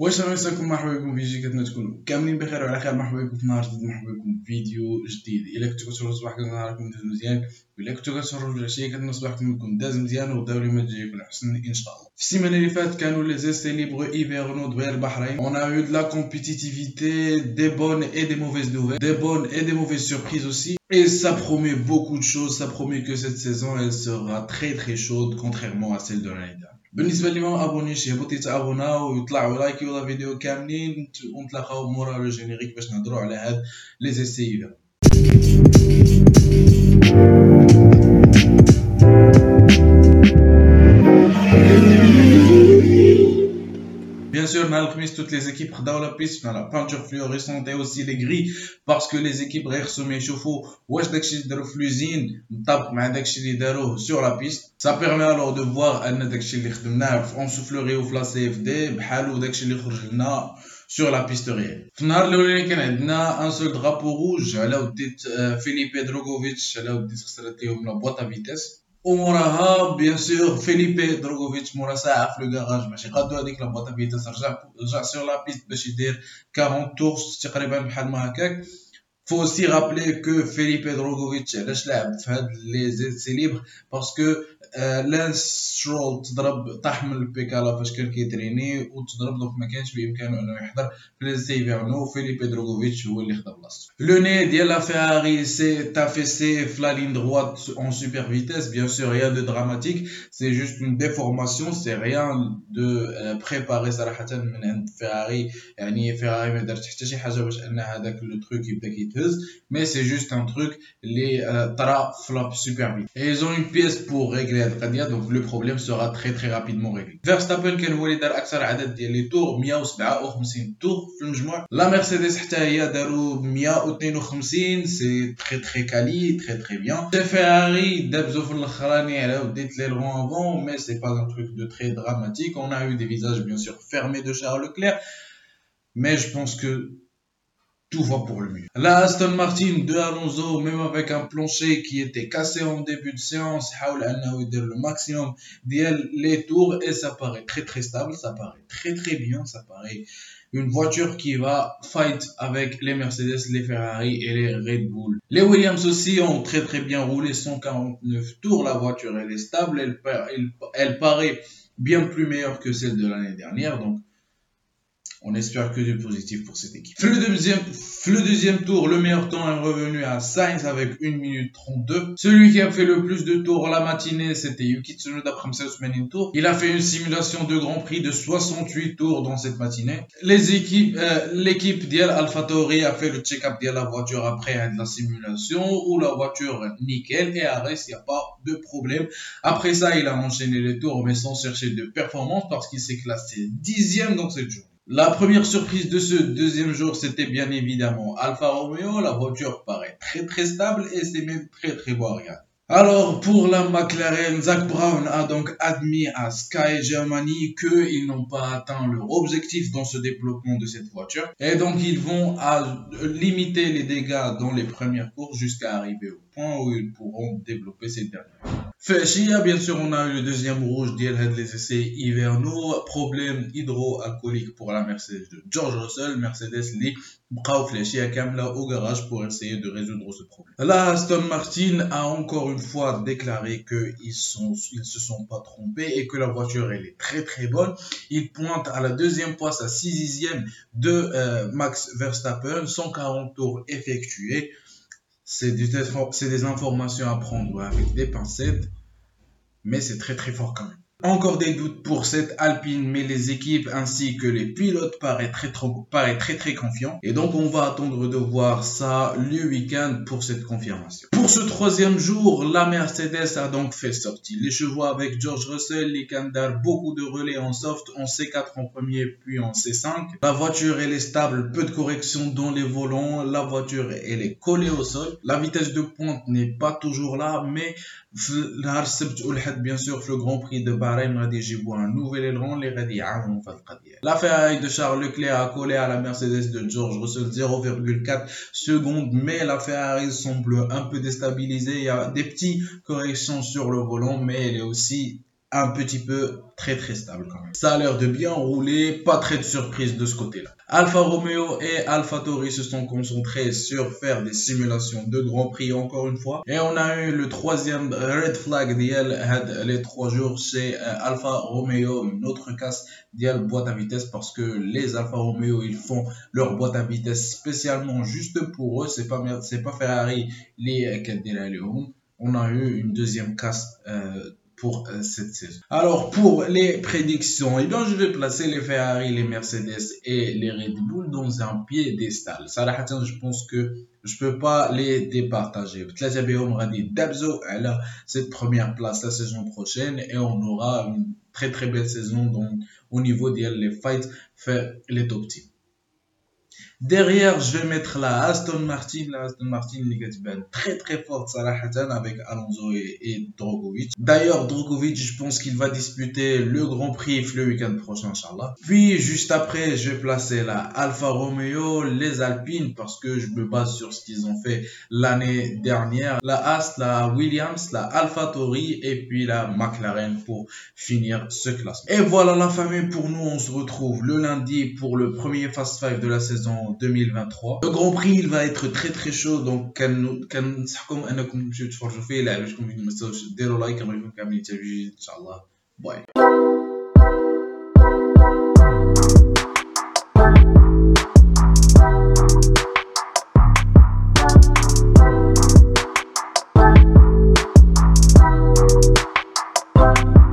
واش عليكم مرحبا بكم في كتمنى تكونوا كاملين بخير وعلى خير مرحبا بكم في نهار جديد مرحبا بكم في فيديو جديد الا كنتو كتشوفوا صباحكم نهاركم مزيان الا كنتو كتشوفوا العشيه كتمنى صباحكم يكون داز مزيان وغدا اليوم تجيكم احسن ان شاء الله في السيمانه اللي فاتت كانوا لي زيستي ليبر ايفيرنو دغيا البحرين اون ا يو دو لا كومبيتيتيفيتي دي بون اي دي موفيز نوفيل دي بون اي دي موفيز سوربريز aussi Et ça promet beaucoup de choses, ça promet que cette saison elle sera très très chaude contrairement à celle de l'année dernière. بالنسبه اللي ما ابونيش يهبطوا يتابوناو ويطلعوا لايكيو لا فيديو كاملين ونتلاقاو مورا لو جينيريك باش نهضروا على هاد لي زيسي toutes les équipes dans la piste, la peinture fluorescente et aussi les grilles, parce que les équipes sont échauffées, ou est-ce l'usine, tape, sur la piste. Ça permet alors de voir, en soufflerie ou la CFD, sur la piste réelle. Fnar on a un seul drapeau rouge, là où Philippe Drogovic, là où la boîte à vitesse. وموراها بيان سور فيليبي دروغوفيتش مورا ساعة في لو كاراج ماشي قادو هذيك لا بواط فيتاس رجع رجع سور لا بيست باش يدير 40 تورس تقريبا بحال ما هكاك. فو سي رابلي كو فيليبي دروغوفيتش علاش لعب في هاد لي زيت سي ليبر باسكو لانس شرول تضرب طاح من البيكالا فاش كان كيتريني وتضرب دونك ما كانش بامكانه انه يحضر في لي سيفيرنو فيليبي دروغوفيتش هو اللي خدا بلاصتو لو ني ديال لا فيراري سي تافيسي في لا لين دروات اون سوبر فيتيس بيان سور ريان دو دراماتيك سي جوست اون ديفورماسيون سي ريان دو بريباري صراحه من عند فيراري يعني فيراري ما دارت حتى شي حاجه باش ان هذاك لو تروك يبدا كيتهز مي سي جوست ان تروك اللي طرا في لا سوبر فيتيس اي زون اون بيس بور ريغلي donc le problème sera très très rapidement réglé. Verstappen كان هو اللي دار اكثر عدد ديال لي تور 157 تور في المجموع لا مرسيدس حتى هي داروا 152 سي تري تري كالي تري تري بيان فيراري دابزو في الاخراني على وديت لي لون افون مي سي با ان تروك دو تري دراماتيك on a eu des visages bien sûr fermés de Charles Leclerc mais je pense que tout va pour le mieux. La Aston Martin de Alonso, même avec un plancher qui était cassé en début de séance, le maximum les tours et ça paraît très très stable, ça paraît très très bien, ça paraît une voiture qui va fight avec les Mercedes, les Ferrari et les Red Bull. Les Williams aussi ont très très bien roulé 149 tours, la voiture elle est stable, elle, elle, elle paraît bien plus meilleure que celle de l'année dernière, donc on espère que du positif pour cette équipe. Le deuxième, tour, le meilleur temps est revenu à Sainz avec 1 minute 32. Celui qui a fait le plus de tours la matinée, c'était Yuki Tsunoda tour. Il a fait une simulation de Grand Prix de 68 tours dans cette matinée. Les équipes, euh, l'équipe d'Al AlphaTauri a fait le check-up de la voiture après la simulation où la voiture nickel et à reste, il n'y a pas de problème. Après ça, il a enchaîné les tours mais sans chercher de performance parce qu'il s'est classé dixième dans cette journée. La première surprise de ce deuxième jour, c'était bien évidemment Alfa Romeo. La voiture paraît très très stable et c'est même très très beau. Alors, pour la McLaren, Zach Brown a donc admis à Sky Germany qu'ils n'ont pas atteint leur objectif dans ce développement de cette voiture. Et donc, ils vont à limiter les dégâts dans les premières courses jusqu'à arriver au point où ils pourront développer cette dernière. Fechia, bien sûr, on a eu le deuxième rouge d'Yelhead les essais hivernaux. Problème hydroalcoolique pour la Mercedes de George Russell. Mercedes, les بقاو à كامله au garage pour essayer de résoudre ce problème. La Aston Martin a encore une fois déclaré qu'ils sont ils se sont pas trompés et que la voiture elle est très très bonne. Ils pointent à la deuxième place à 6 dixième de euh, Max Verstappen, 140 tours effectués. C'est des, informations à prendre avec des pincettes, mais c'est très très fort quand même. Encore des doutes pour cette Alpine, mais les équipes ainsi que les pilotes paraissent très, très confiants. Et donc, on va attendre de voir ça le week-end pour cette confirmation ce troisième jour, la Mercedes a donc fait sortie. Les chevaux avec George Russell, les Kandar, beaucoup de relais en soft, en C4 en premier puis en C5. La voiture elle est stable, peu de corrections dans les volants, la voiture elle est collée au sol. La vitesse de pointe n'est pas toujours là, mais bien sûr le Grand Prix de Bahreïn a un nouvel aileron les La Ferrari de Charles Leclerc a collé à la Mercedes de George Russell 0,4 secondes, mais la Ferrari semble un peu déstabilisée il y a des petites corrections sur le volant mais elle est aussi un petit peu très très stable quand même. Ça a l'air de bien rouler, pas très de surprise de ce côté-là. Alfa Romeo et Alfa Tauri se sont concentrés sur faire des simulations de Grand Prix encore une fois. Et on a eu le troisième red flag d'IL les trois jours chez euh, Alfa Romeo, une autre casse d'IL boîte à vitesse parce que les Alfa Romeo ils font leur boîte à vitesse spécialement juste pour eux. C'est pas c'est pas Ferrari les On a eu une deuxième casse euh, euh, cette saison. Alors pour les prédictions, eh bien, je vais placer les Ferrari, les Mercedes et les Red Bull dans un piédestal. Ça, je pense que je peux pas les départager. on aura dit Dabzo cette première place la saison prochaine et on aura une très très belle saison au niveau des les fights faire les top teams. Derrière, je vais mettre la Aston Martin. La Aston Martin, très très forte, Sarahatan, avec Alonso et, Drogovic. D'ailleurs, Drogovic, je pense qu'il va disputer le Grand Prix le week-end prochain, Inch'Allah. Puis, juste après, je vais placer la Alfa Romeo, les Alpines, parce que je me base sur ce qu'ils ont fait l'année dernière. La Ast, la Williams, la Alfa Tauri et puis la McLaren pour finir ce classement. Et voilà la famille pour nous. On se retrouve le lundi pour le premier Fast Five de la saison 2023 le Grand Prix il va être très très chaud donc كنصحكم انكم تمشيو تفرجوا فيه لا عجبكم ما تنساوش ديروا لايك نبغيكم كاملين تابعوا ان شاء الله باي